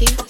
Thank you.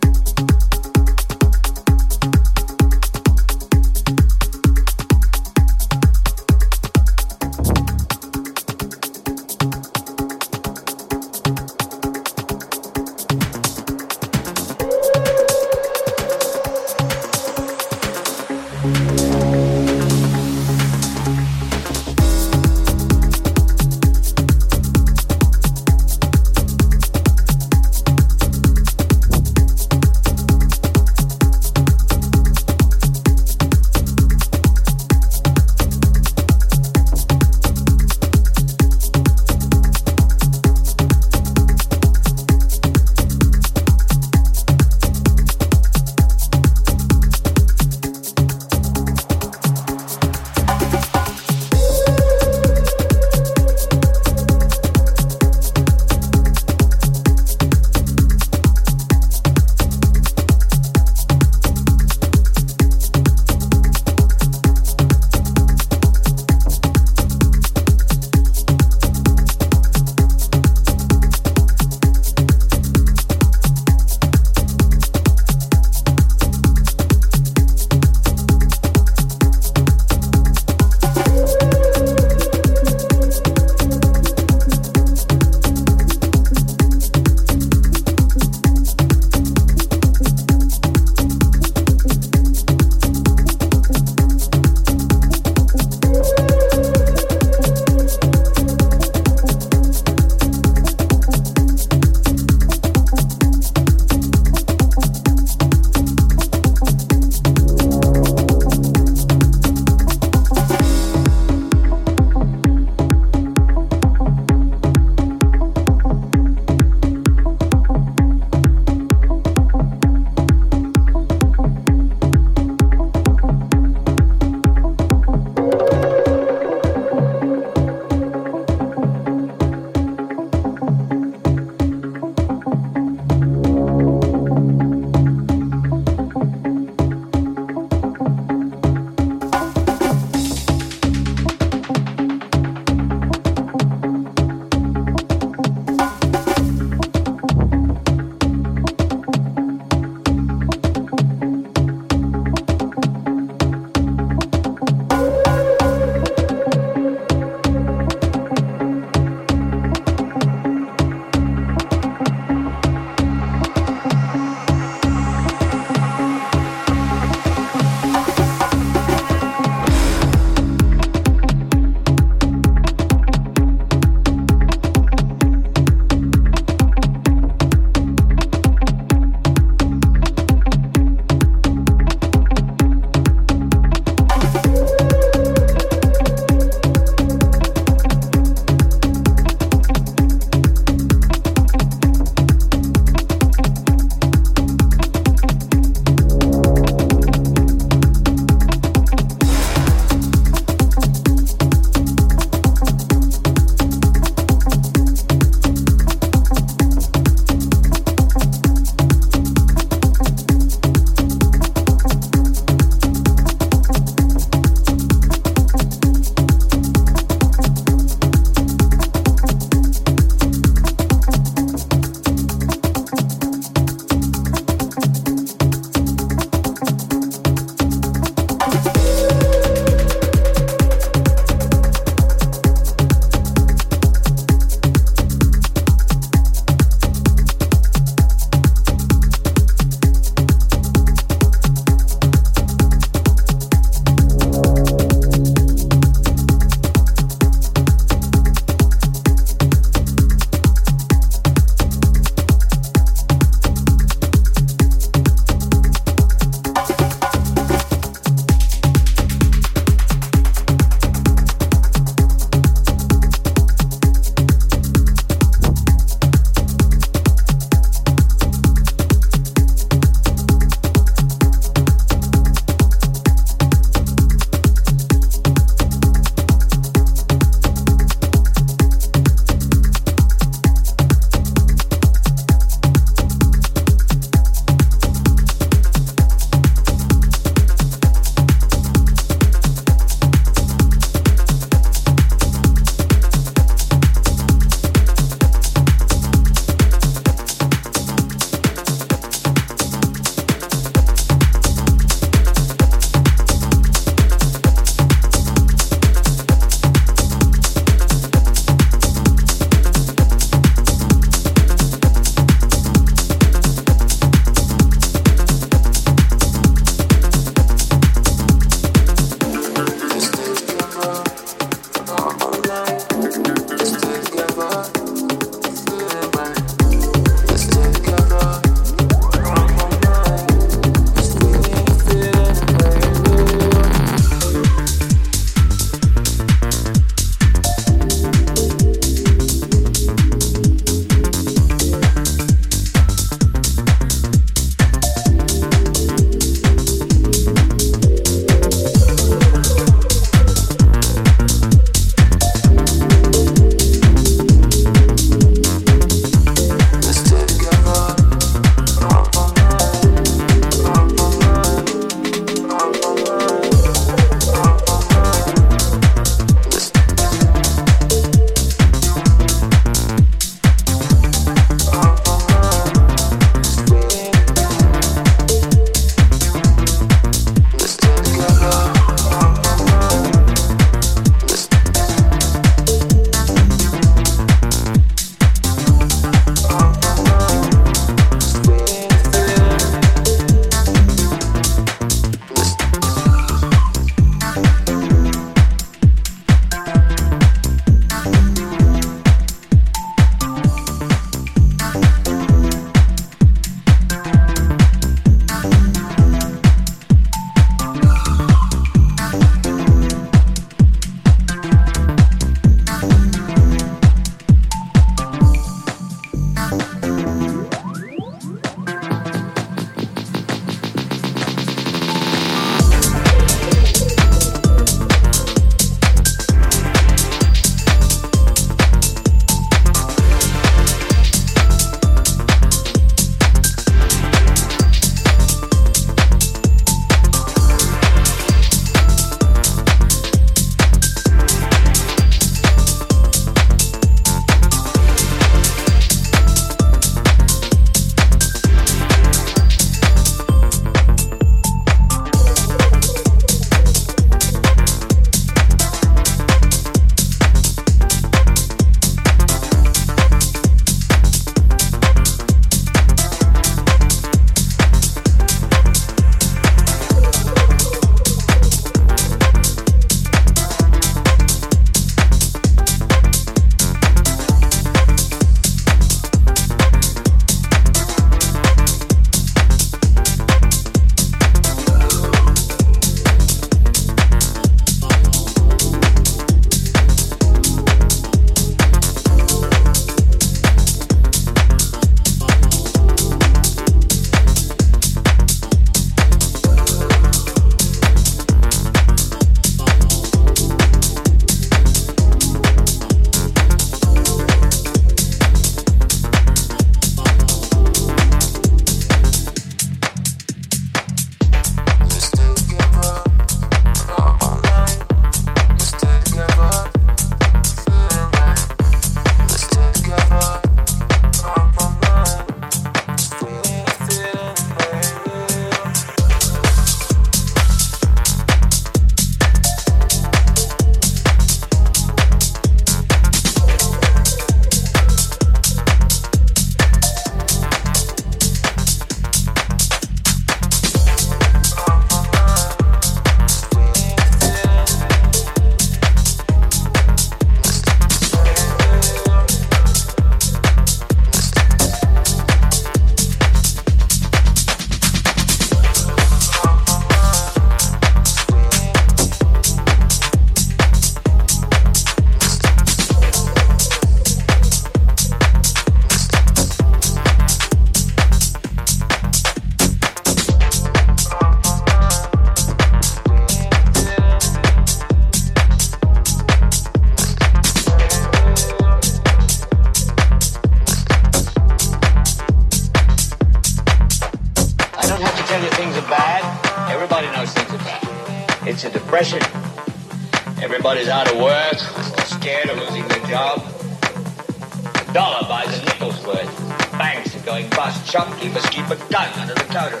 Shopkeepers keep a gun under the counter.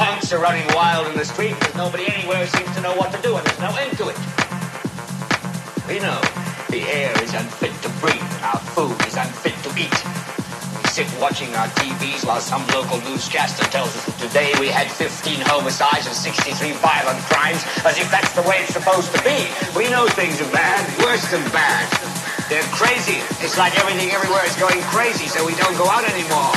Punks are running wild in the street because nobody anywhere seems to know what to do and there's no end to it. We know the air is unfit to breathe. Our food is unfit to eat. We sit watching our TVs while some local newscaster tells us that today we had 15 homicides and 63 violent crimes, as if that's the way it's supposed to be. We know things are bad, worse than bad. They're crazy. It's like everything everywhere is going crazy, so we don't go out anymore.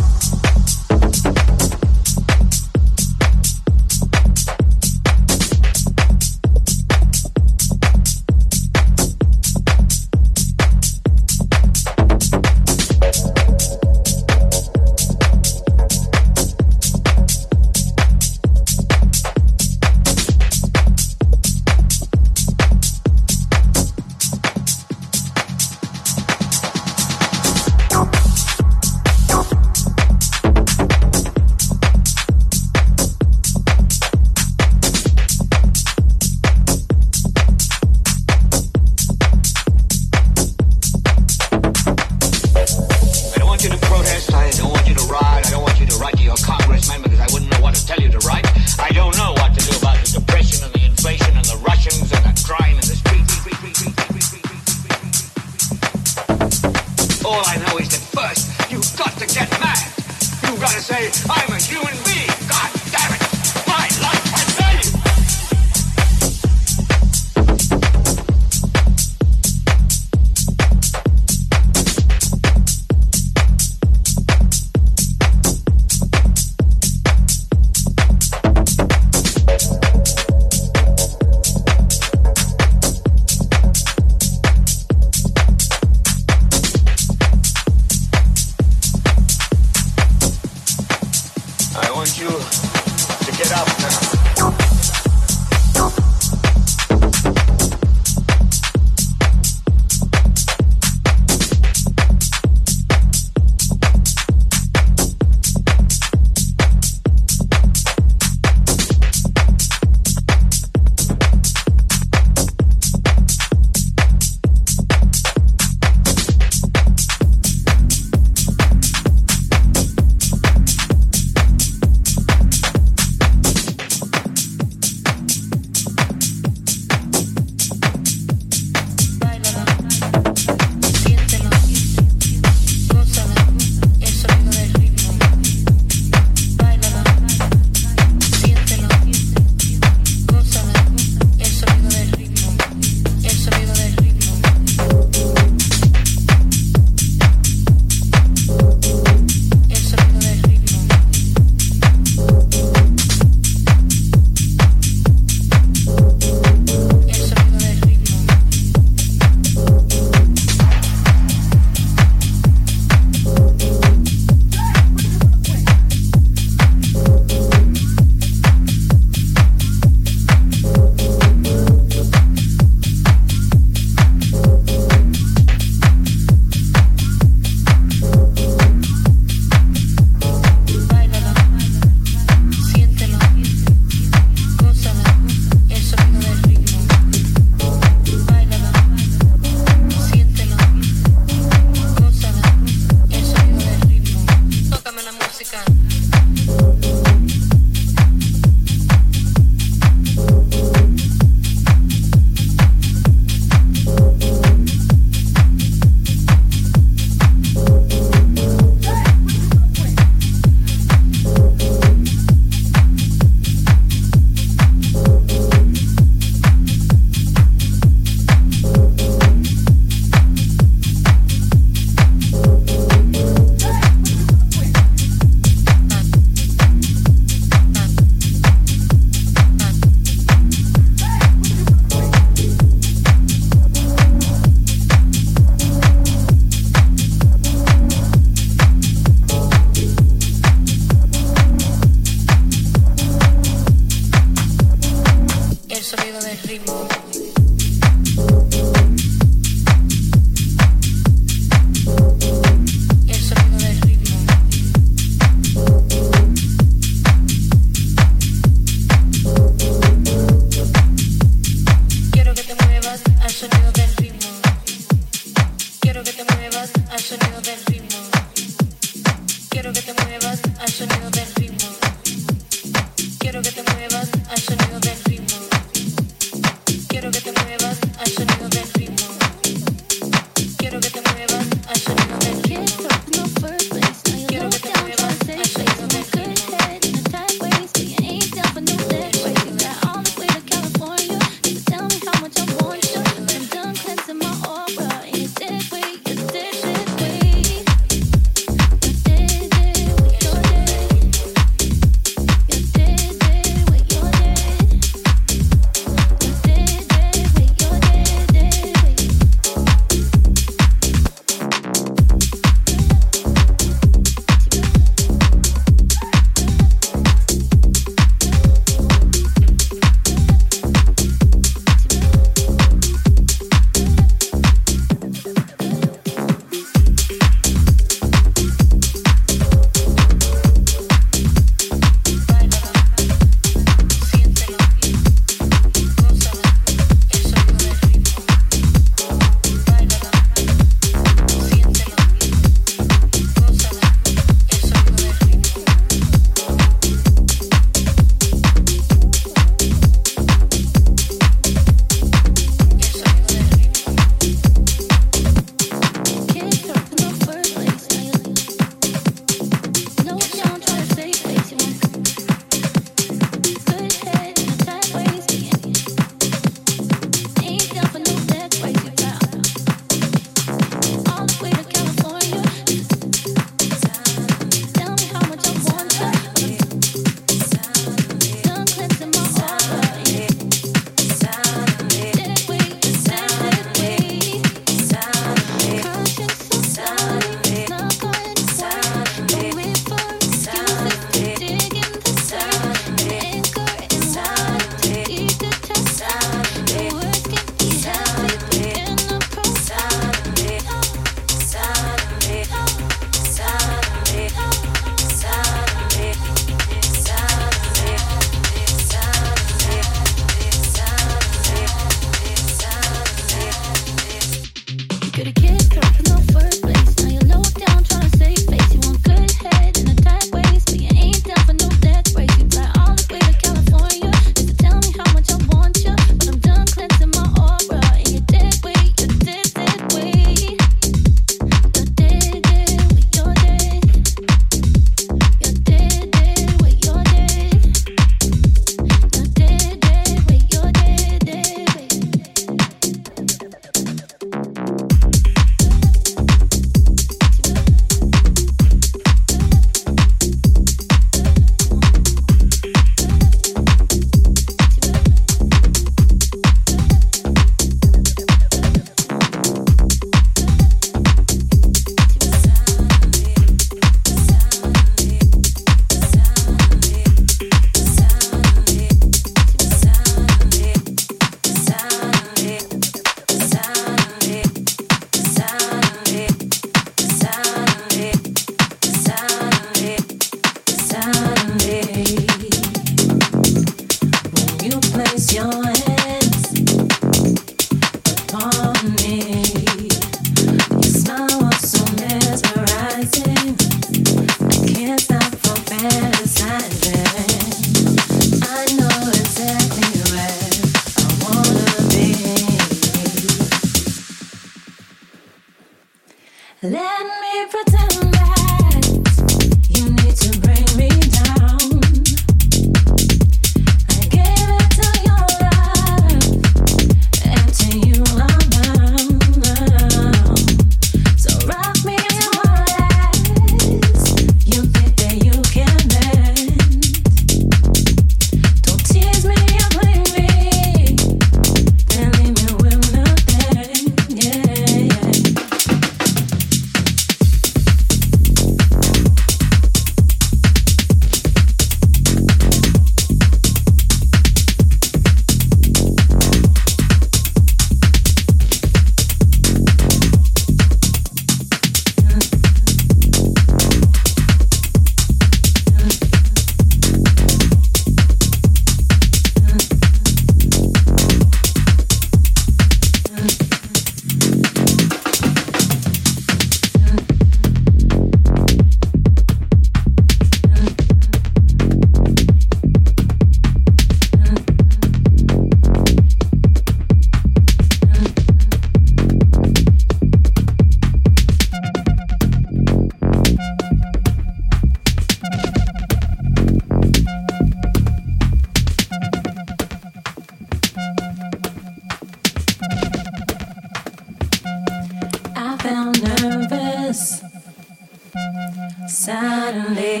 Suddenly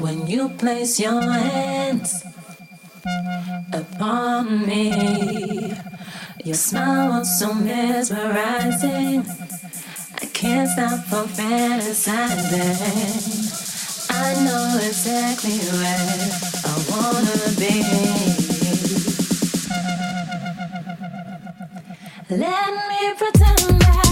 when you place your hands upon me. Your smile was so mesmerizing. I can't stop from fantasizing. I know exactly where I wanna be. Let me pretend that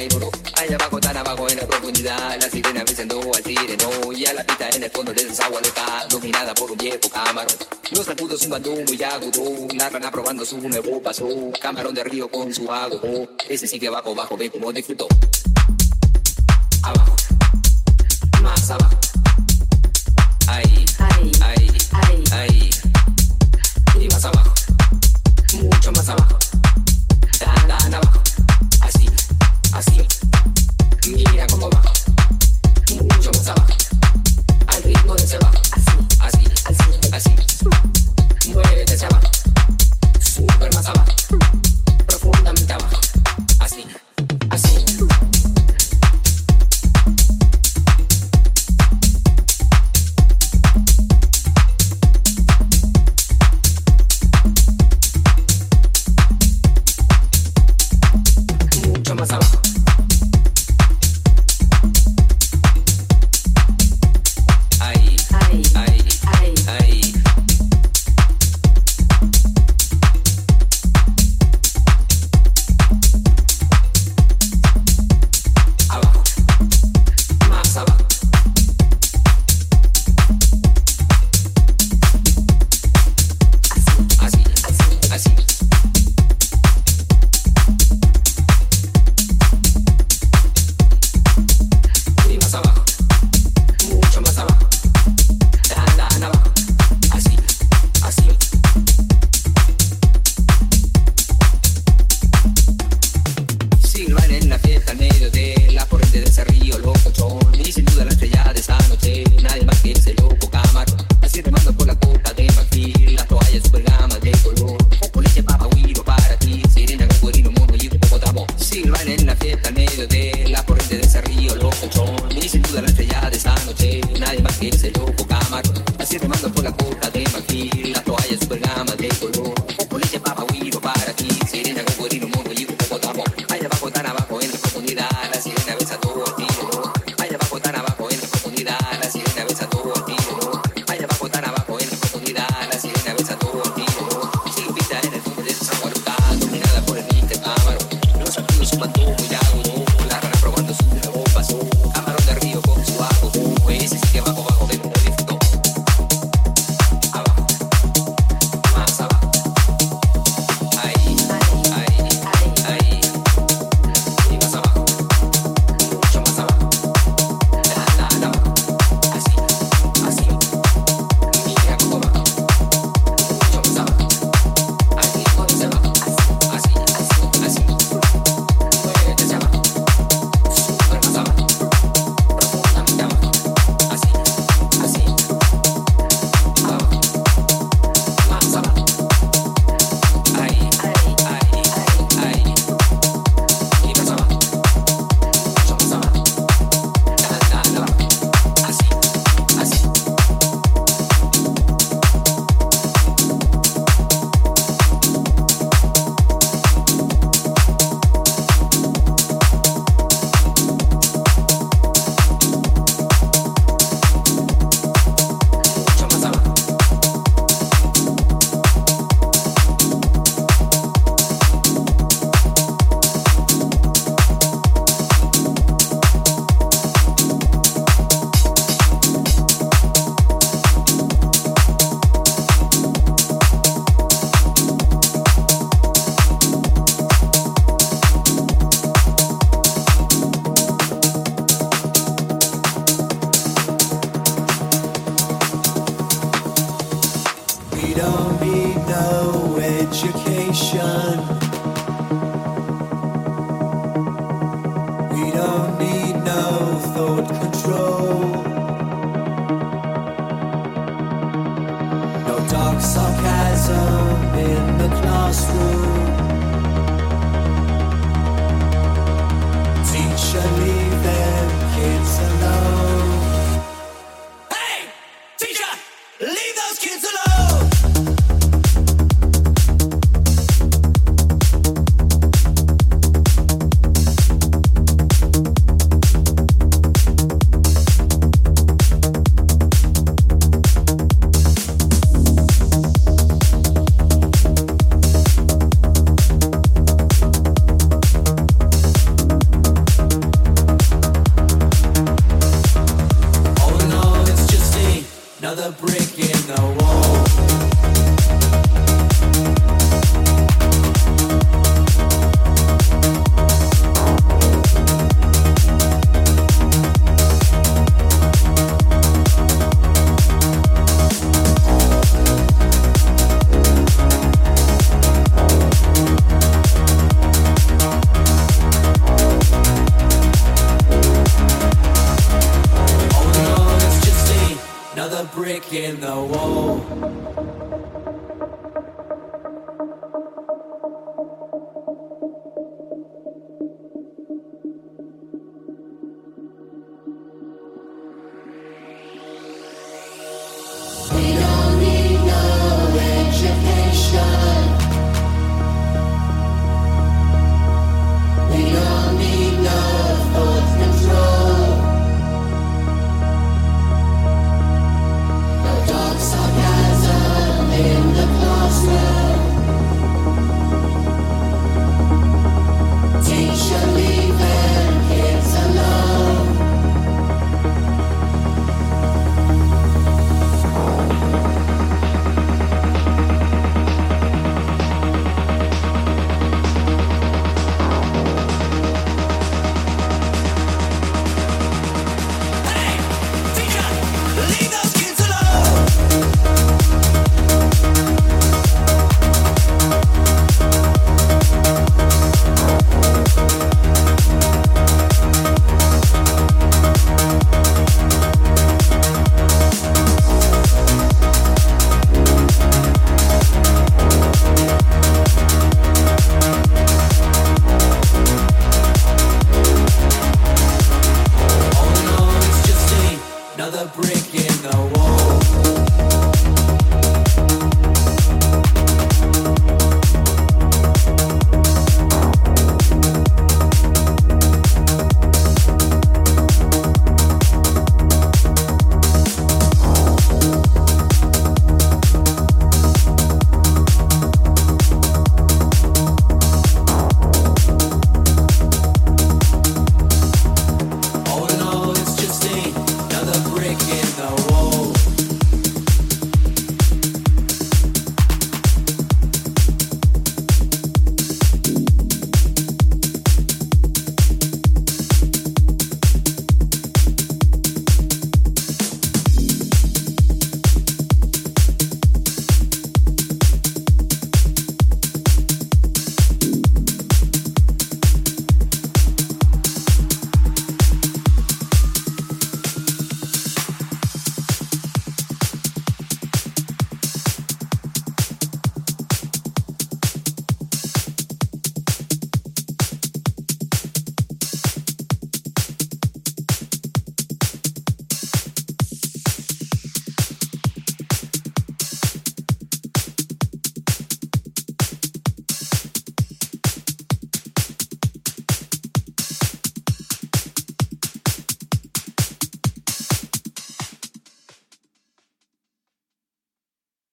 Allá abajo, tan abajo en la profundidad, la sirena venciendo al sireno Y a la pista en el fondo de desagua está dominada por un viejo camarón. Los zancudos un bandú muy agudo, la rana probando su nuevo paso. Camarón de río con su agudo, ese sigue abajo, abajo, ve cómo disfrutó. Abajo, más abajo. Ahí, ahí, ahí, ahí. ahí.